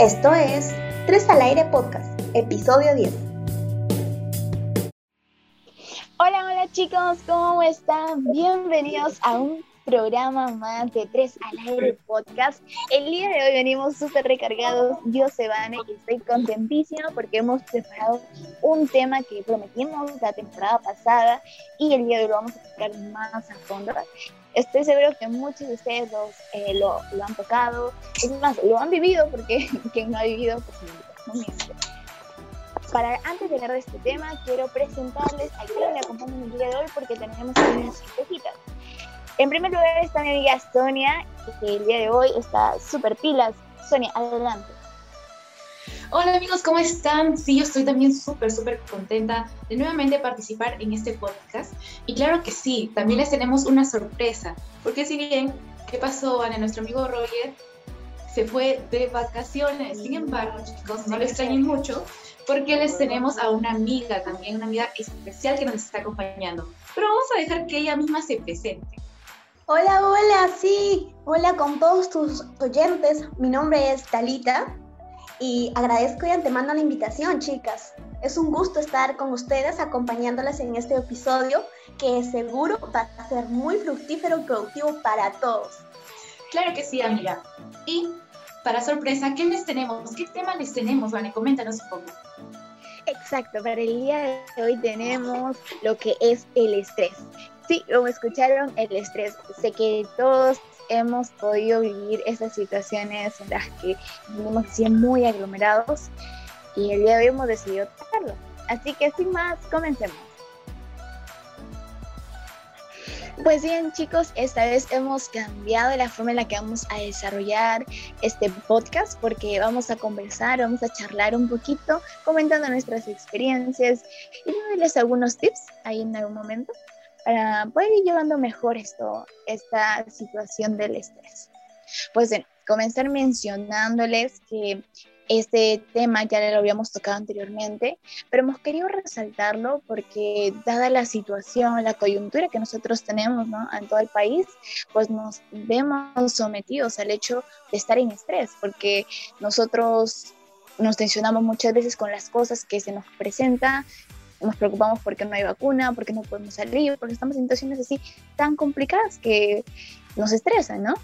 Esto es Tres al Aire Podcast, episodio 10. Hola, hola chicos, ¿cómo están? Bienvenidos a un programa más de Tres al Aire Podcast. El día de hoy venimos súper recargados. Yo, Sebane, y estoy contentísima porque hemos preparado un tema que prometimos la temporada pasada y el día de hoy lo vamos a tocar más a fondo. Estoy seguro que muchos de ustedes eh, lo, han tocado, es más, lo han vivido porque quien no ha vivido, pues no miente. Para antes de hablar de este tema, quiero presentarles a quien me acompaña el día de hoy porque tenemos unas sorpresitas. En primer lugar está mi amiga Sonia, que el día de hoy está súper pilas. Sonia, adelante. Hola amigos, ¿cómo están? Sí, yo estoy también súper, súper contenta de nuevamente participar en este podcast. Y claro que sí, también les tenemos una sorpresa, porque si bien, ¿qué pasó, Ana? Nuestro amigo Roger se fue de vacaciones. Sin embargo, chicos, no lo extrañen mucho, porque les tenemos a una amiga también, una amiga especial que nos está acompañando. Pero vamos a dejar que ella misma se presente. Hola, hola, sí, hola con todos tus oyentes. Mi nombre es Talita y agradezco de antemano la invitación, chicas. Es un gusto estar con ustedes acompañándolas en este episodio que seguro va a ser muy fructífero y productivo para todos. Claro que sí, amiga. Y para sorpresa, ¿qué les tenemos? ¿Qué tema les tenemos, Vane? Coméntanos un poco. Exacto, para el día de hoy tenemos lo que es el estrés. Sí, como escucharon, el estrés. Sé que todos hemos podido vivir esas situaciones en las que vivimos así muy aglomerados y el día de hoy hemos decidido tocarlo. Así que sin más, comencemos. Pues bien chicos, esta vez hemos cambiado la forma en la que vamos a desarrollar este podcast porque vamos a conversar, vamos a charlar un poquito, comentando nuestras experiencias y darles algunos tips ahí en algún momento para poder ir llevando mejor esto, esta situación del estrés. Pues bien, comenzar mencionándoles que este tema ya lo habíamos tocado anteriormente, pero hemos querido resaltarlo porque dada la situación, la coyuntura que nosotros tenemos ¿no? en todo el país, pues nos vemos sometidos al hecho de estar en estrés, porque nosotros nos tensionamos muchas veces con las cosas que se nos presentan nos preocupamos porque no hay vacuna, porque no podemos salir, porque estamos en situaciones así tan complicadas que nos estresan, ¿no?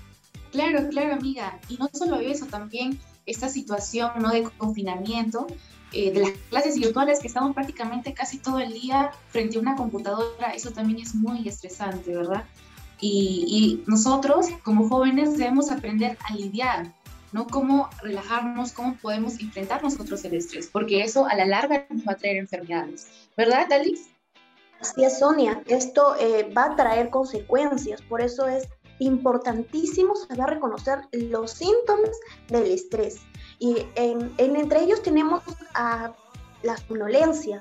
Claro, claro, amiga. Y no solo eso, también esta situación ¿no? de confinamiento, eh, de las clases virtuales que estamos prácticamente casi todo el día frente a una computadora, eso también es muy estresante, ¿verdad? Y, y nosotros como jóvenes debemos aprender a lidiar ¿no? Cómo relajarnos, cómo podemos enfrentar nosotros el estrés, porque eso a la larga nos va a traer enfermedades. ¿Verdad, Dalis? Así Sonia. Esto eh, va a traer consecuencias, por eso es importantísimo saber reconocer los síntomas del estrés. Y en, entre ellos tenemos la somnolencia,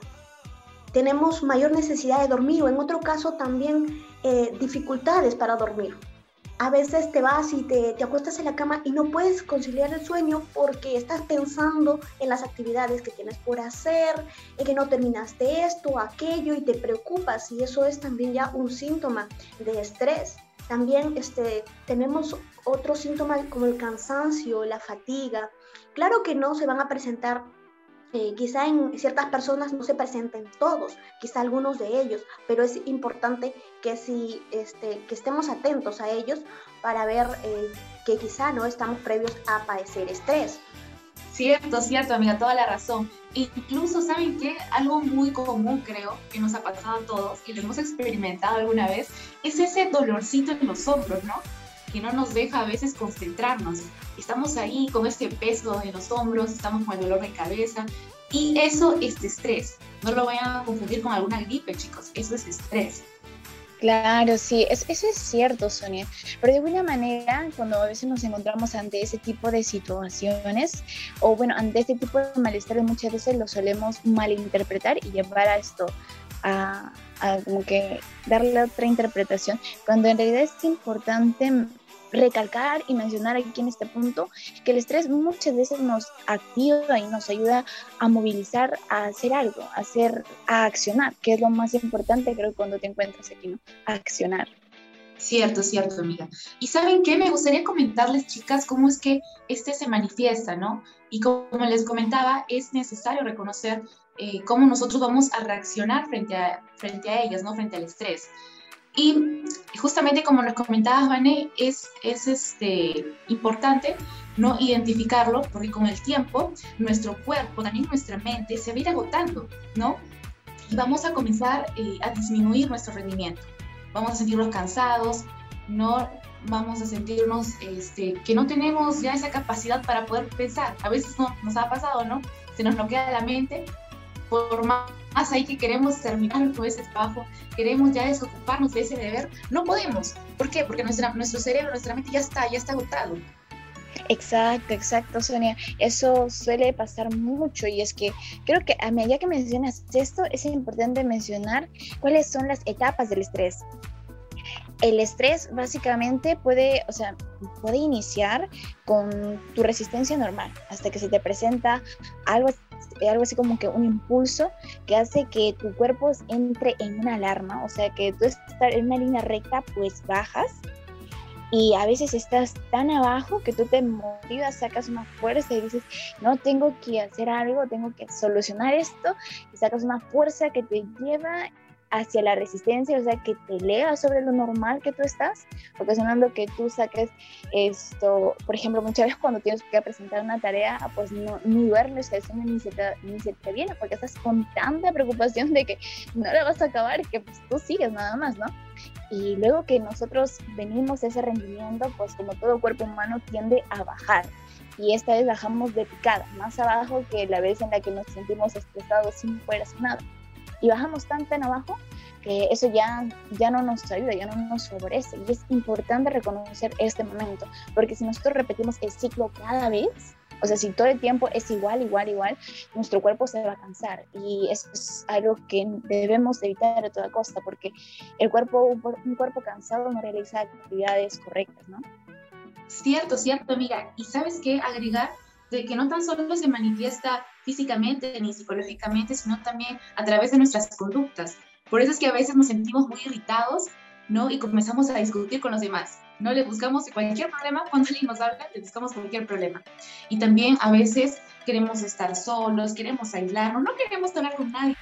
tenemos mayor necesidad de dormir o en otro caso también eh, dificultades para dormir a veces te vas y te, te, acuestas en la cama y no puedes conciliar el sueño porque estás pensando en las actividades que tienes por hacer, en que no terminaste esto aquello y te preocupas y eso es también ya un síntoma de estrés. También este, tenemos otros síntomas como el cansancio, la fatiga. Claro que no se van a presentar eh, quizá en ciertas personas no se presenten todos, quizá algunos de ellos, pero es importante que, si, este, que estemos atentos a ellos para ver eh, que quizá no estamos previos a padecer estrés. Cierto, cierto, amiga, toda la razón. Incluso, ¿saben qué? Algo muy común, creo, que nos ha pasado a todos y lo hemos experimentado alguna vez, es ese dolorcito en los hombros, ¿no? Que no nos deja a veces concentrarnos. Estamos ahí con este peso en los hombros, estamos con el dolor de cabeza y eso es estrés. No lo vayan a confundir con alguna gripe, chicos. Eso es estrés. Claro, sí, eso es cierto, Sonia. Pero de alguna manera, cuando a veces nos encontramos ante ese tipo de situaciones, o bueno, ante este tipo de malestar, muchas veces lo solemos malinterpretar y llevar a esto a, a como que darle otra interpretación, cuando en realidad es importante recalcar y mencionar aquí en este punto que el estrés muchas veces nos activa y nos ayuda a movilizar, a hacer algo, a hacer, a accionar, que es lo más importante creo cuando te encuentras aquí, ¿no? Accionar. Cierto, cierto, amiga. Y saben qué, me gustaría comentarles, chicas, cómo es que este se manifiesta, ¿no? Y como les comentaba, es necesario reconocer eh, cómo nosotros vamos a reaccionar frente a, frente a ellas, ¿no? Frente al estrés. Y justamente como nos comentabas, Vane, es, es este, importante no identificarlo porque con el tiempo nuestro cuerpo, también nuestra mente se va a ir agotando, ¿no? Y vamos a comenzar eh, a disminuir nuestro rendimiento. Vamos a sentirnos cansados, no vamos a sentirnos este, que no tenemos ya esa capacidad para poder pensar. A veces no, nos ha pasado, ¿no? Se nos bloquea la mente por más ahí que queremos terminar con ese trabajo, queremos ya desocuparnos de ese deber, no podemos. ¿Por qué? Porque nuestra, nuestro cerebro, nuestra mente ya está, ya está agotado. Exacto, exacto, Sonia. Eso suele pasar mucho y es que creo que a medida que mencionas esto, es importante mencionar cuáles son las etapas del estrés. El estrés básicamente puede, o sea, puede iniciar con tu resistencia normal hasta que se te presenta algo algo así como que un impulso que hace que tu cuerpo entre en una alarma, o sea que tú estás en una línea recta, pues bajas y a veces estás tan abajo que tú te motivas, sacas una fuerza y dices, no, tengo que hacer algo, tengo que solucionar esto y sacas una fuerza que te lleva hacia la resistencia, o sea, que te eleva sobre lo normal que tú estás, ocasionando que tú saques esto, por ejemplo, muchas veces cuando tienes que presentar una tarea, pues no, ni duermes, ni se, te, ni se te viene, porque estás con tanta preocupación de que no la vas a acabar, que pues tú sigues nada más, ¿no? Y luego que nosotros venimos ese rendimiento, pues como todo cuerpo humano tiende a bajar. Y esta vez bajamos de picada, más abajo que la vez en la que nos sentimos estresados sin poder hacer nada y bajamos tan tan abajo que eso ya, ya no nos ayuda, ya no nos favorece. Y es importante reconocer este momento, porque si nosotros repetimos el ciclo cada vez, o sea, si todo el tiempo es igual, igual, igual, nuestro cuerpo se va a cansar. Y eso es algo que debemos evitar a toda costa, porque el cuerpo, un cuerpo cansado no realiza actividades correctas, ¿no? Cierto, cierto, amiga. ¿Y sabes qué? Agregar de que no tan solo se manifiesta físicamente ni psicológicamente, sino también a través de nuestras conductas. Por eso es que a veces nos sentimos muy irritados, ¿no? Y comenzamos a discutir con los demás, ¿no? Le buscamos cualquier problema, cuando alguien nos habla, le buscamos cualquier problema. Y también a veces queremos estar solos, queremos aislarnos, no queremos hablar con nadie.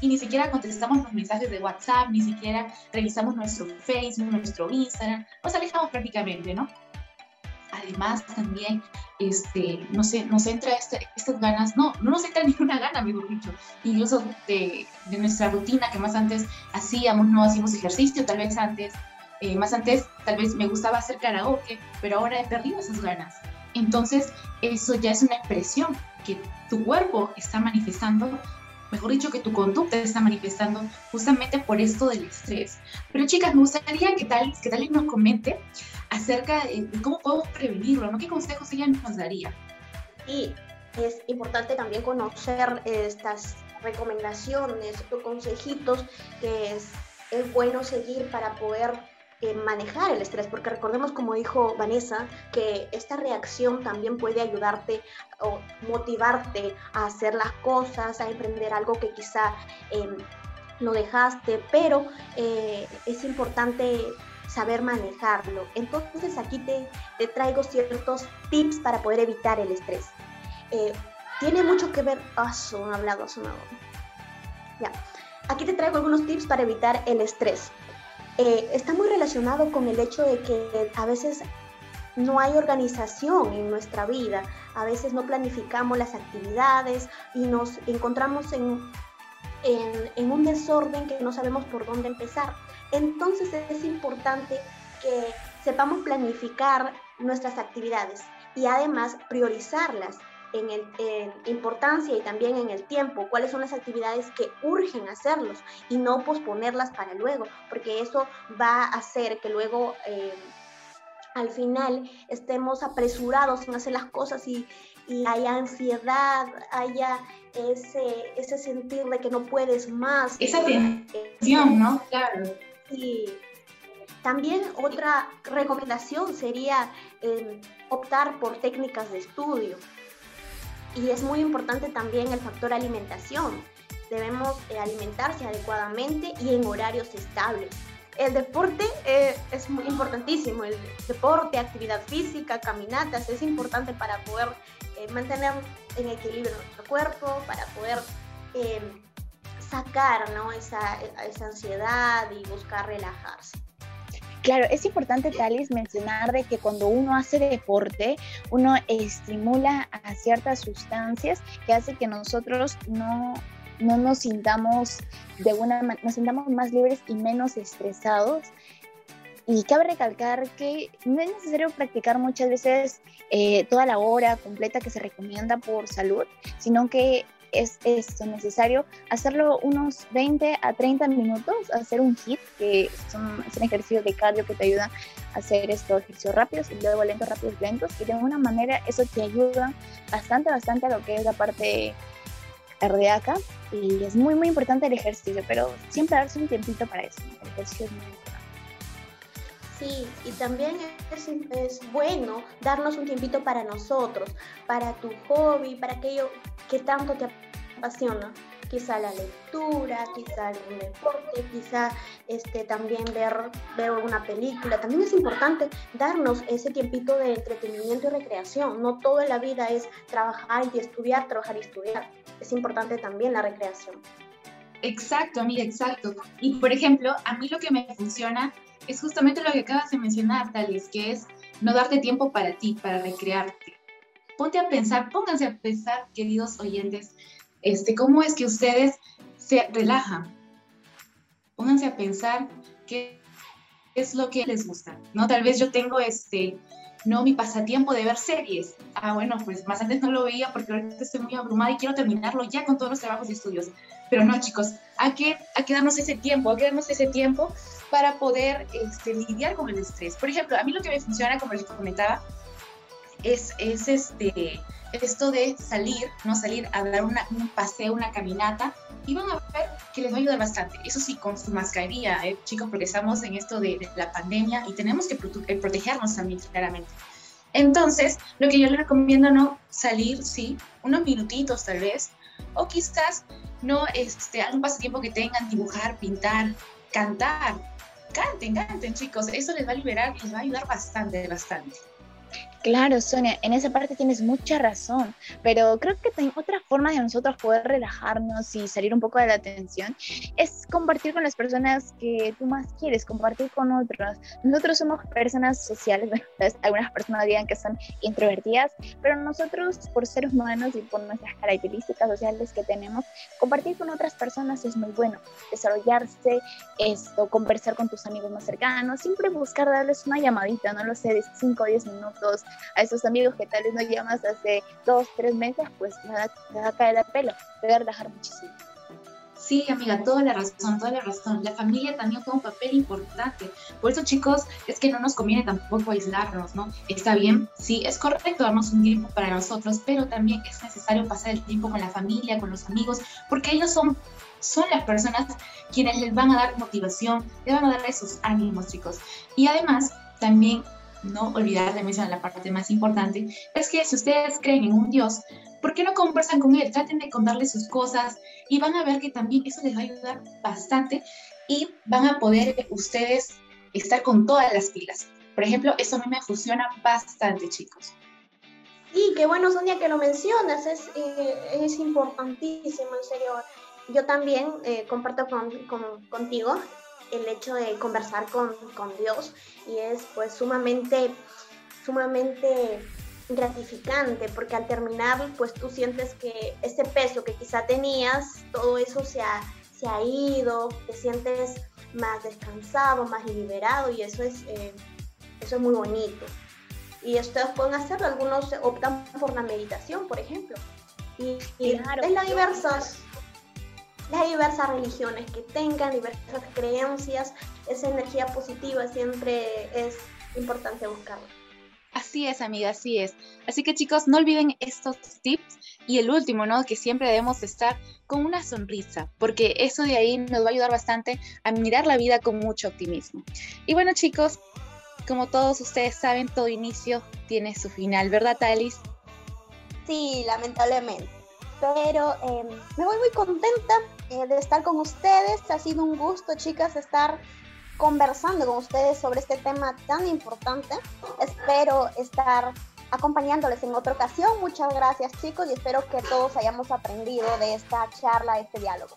Y ni siquiera contestamos los mensajes de WhatsApp, ni siquiera revisamos nuestro Facebook, nuestro Instagram, nos alejamos prácticamente, ¿no? además también, este, no sé, nos entra este, estas ganas, no, no nos entra ninguna gana, mejor dicho, incluso de, de, nuestra rutina que más antes hacíamos, no hacíamos ejercicio, tal vez antes, eh, más antes tal vez me gustaba hacer karaoke, pero ahora he perdido esas ganas. Entonces, eso ya es una expresión que tu cuerpo está manifestando mejor dicho, que tu conducta está manifestando justamente por esto del estrés. Pero chicas, me gustaría que tal, que tal nos comente acerca de cómo podemos prevenirlo, ¿no? ¿Qué consejos ella nos daría? Y es importante también conocer estas recomendaciones o consejitos que es, bueno seguir para poder eh, manejar el estrés, porque recordemos, como dijo Vanessa, que esta reacción también puede ayudarte o motivarte a hacer las cosas, a emprender algo que quizá eh, no dejaste, pero eh, es importante saber manejarlo. Entonces aquí te, te traigo ciertos tips para poder evitar el estrés. Eh, tiene mucho que ver... Ah, son hablado. Ya. Aquí te traigo algunos tips para evitar el estrés. Eh, está muy relacionado con el hecho de que a veces no hay organización en nuestra vida, a veces no planificamos las actividades y nos encontramos en, en, en un desorden que no sabemos por dónde empezar. Entonces es importante que sepamos planificar nuestras actividades y además priorizarlas en, el, importancia y también en el tiempo, cuáles son las actividades que urgen hacerlos y no posponerlas para luego, porque eso va a hacer que luego eh, al final estemos apresurados en hacer las cosas y, haya ansiedad, haya ese, ese sentir de que no puedes más. Esa tensión, ¿no? Claro. Y también otra recomendación sería eh, optar por técnicas de estudio y es muy importante también el factor alimentación. Debemos eh, alimentarse adecuadamente y en horarios estables. el deporte eh, es muy importantísimo. El deporte, actividad física, caminatas, es importante para poder eh, mantener en equilibrio nuestro cuerpo, para poder eh, sacar ¿no? esa, esa ansiedad y buscar relajarse. Claro, es importante, Talis, mencionar de que cuando uno hace deporte, uno estimula a ciertas sustancias que hace que nosotros no, no nos sintamos de una nos sintamos más libres y menos estresados. Y cabe recalcar que no es necesario practicar muchas veces eh, toda la hora completa que se recomienda por salud, sino que es esto necesario hacerlo unos 20 a 30 minutos, hacer un hit, que es un ejercicio de cardio que te ayuda a hacer estos ejercicios rápidos y luego lentos, rápidos, lentos, y de alguna manera eso te ayuda bastante, bastante a lo que es la parte cardíaca y es muy, muy importante el ejercicio, pero siempre darse un tiempito para eso, el ejercicio es muy. Sí, y también es, es, bueno darnos un tiempito para nosotros, para tu hobby, para aquello que tanto te apasiona. Quizá la lectura, quizá algún deporte, quizá este, también ver, ver película. También es importante darnos ese tiempito de entretenimiento y recreación. No todo en la vida es trabajar y estudiar, trabajar y estudiar. Es importante también la recreación. Exacto, amiga, exacto. Y por ejemplo, a mí lo que me funciona es justamente lo que acabas de mencionar, Talis, que es no darte tiempo para ti, para recrearte. Ponte a pensar, pónganse a pensar, queridos oyentes, este, cómo es que ustedes se relajan. Pónganse a pensar qué es lo que les gusta, ¿no? Tal vez yo tengo este, no mi pasatiempo de ver series. Ah, bueno, pues más antes no lo veía porque ahorita estoy muy abrumada y quiero terminarlo ya con todos los trabajos y estudios. Pero no, chicos, hay que, hay que ese tiempo, hay que darnos ese tiempo para poder este, lidiar con el estrés. Por ejemplo, a mí lo que me funciona, como les comentaba, es, es este, esto de salir, ¿no? Salir a dar una, un paseo, una caminata, y van a ver que les va a ayudar bastante. Eso sí, con su mascarilla, ¿eh? chicos, porque estamos en esto de, la pandemia y tenemos que eh, protegernos también, claramente. Entonces, lo que yo les recomiendo, ¿no? Salir, sí, unos minutitos tal vez, o quizás, ¿no? Este, algún pasatiempo que tengan, dibujar, pintar, cantar, canten, canten, chicos. Eso les va a liberar les va a ayudar bastante, bastante. Claro, Sonia, en esa parte tienes mucha razón, pero creo que otra forma de nosotros poder relajarnos y salir un poco de la tensión es compartir con las personas que tú más quieres, compartir con otros. Nosotros somos personas sociales, algunas personas digan que son introvertidas, pero nosotros por ser humanos y por nuestras características sociales que tenemos, compartir con otras personas es muy bueno. Desarrollarse, esto, conversar con tus amigos más cercanos, siempre buscar darles una llamadita, no lo sé, de 5 o 10 minutos a esos amigos que tal vez no llamas hace dos, tres meses, pues nada, te va a caer el pelo, te va a relajar muchísimo. Sí, amiga, toda la razón, toda la razón. La familia también juega un papel importante. Por eso, chicos, es que no nos conviene tampoco aislarnos, ¿no? Está bien, sí, es correcto darnos un tiempo para nosotros, pero también es necesario pasar el tiempo con la familia, con los amigos, porque ellos son, son las personas quienes les van a dar motivación, les van a dar esos ánimos, chicos. Y además, también no olvidar de mencionar la parte más importante, es que si ustedes creen en un Dios, ¿por qué no conversan con Él? Traten de contarle sus cosas y van a ver que también eso les va a ayudar bastante y van a poder ustedes estar con todas las pilas. Por ejemplo, eso a mí me funciona bastante, chicos. Sí, qué bueno, Sonia, que lo mencionas. Es, eh, es importantísimo, en serio. Yo también eh, comparto con, contigo el hecho de conversar con, con Dios y es pues sumamente, sumamente gratificante porque al terminar pues tú sientes que ese peso que quizá tenías, todo eso se ha, se ha ido, te sientes más descansado, más liberado y eso es, eh, eso es muy bonito. Y ustedes pueden hacerlo, algunos optan por la meditación, por ejemplo. Y, y en las diversas las diversas religiones que tengan, diversas creencias, esa energía positiva siempre es importante buscarla. Así es, amiga, así es. Así que chicos, no olviden estos tips y el último, ¿no? Que siempre debemos estar con una sonrisa, porque eso de ahí nos va a ayudar bastante a mirar la vida con mucho optimismo. Y bueno, chicos, como todos ustedes saben, todo inicio tiene su final, ¿verdad, Talis? Sí, lamentablemente. Pero em, me voy muy contenta eh, de estar con ustedes. Ha sido un gusto, chicas, estar conversando con ustedes sobre este tema tan importante. Espero estar acompañándoles en otra ocasión. Muchas gracias chicos y espero que todos hayamos aprendido de esta charla, de este diálogo.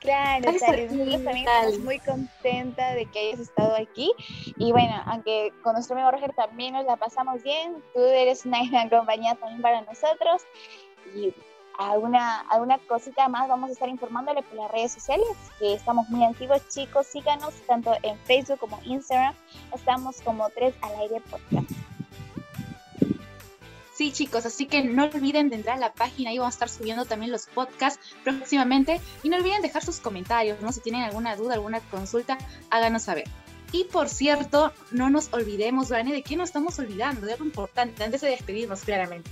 Claro, Talis, también estamos muy contenta de que hayas estado aquí. Y bueno, aunque con nuestro amigo Roger también nos la pasamos bien, tú eres una gran compañía también para nosotros. Y alguna, alguna cosita más vamos a estar informándole por las redes sociales, que estamos muy activos, chicos, síganos tanto en Facebook como Instagram, estamos como 3 al aire podcast. Sí, chicos, así que no olviden de entrar a la página, ahí vamos a estar subiendo también los podcasts próximamente. Y no olviden dejar sus comentarios, ¿no? Si tienen alguna duda, alguna consulta, háganos saber. Y por cierto, no nos olvidemos, Vane, de qué nos estamos olvidando, de algo importante, antes de despedirnos, claramente.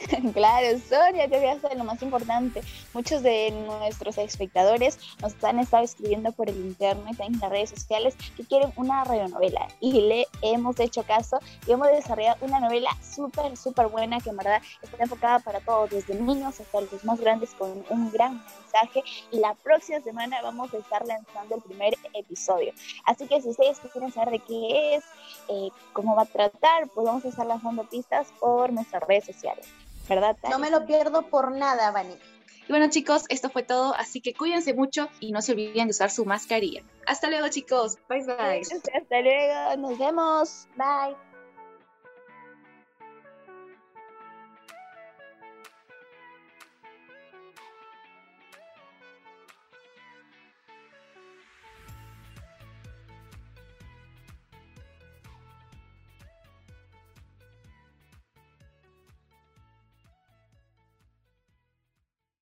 Claro, Sonia, te voy a hacer lo más importante. Muchos de nuestros espectadores nos han estado escribiendo por el internet, en las redes sociales, que quieren una radionovela. Y le hemos hecho caso y hemos desarrollado una novela súper, súper buena que en verdad está enfocada para todos, desde niños hasta los más grandes, con un gran mensaje. Y la próxima semana vamos a estar lanzando el primer episodio. Así que si ustedes quieren saber de qué es, eh, cómo va a tratar, pues vamos a estar lanzando pistas por nuestras redes sociales. ¿Verdad? No me lo pierdo por nada, Vani. Y bueno, chicos, esto fue todo, así que cuídense mucho y no se olviden de usar su mascarilla. Hasta luego, chicos. Bye, bye. Hasta luego, nos vemos. Bye.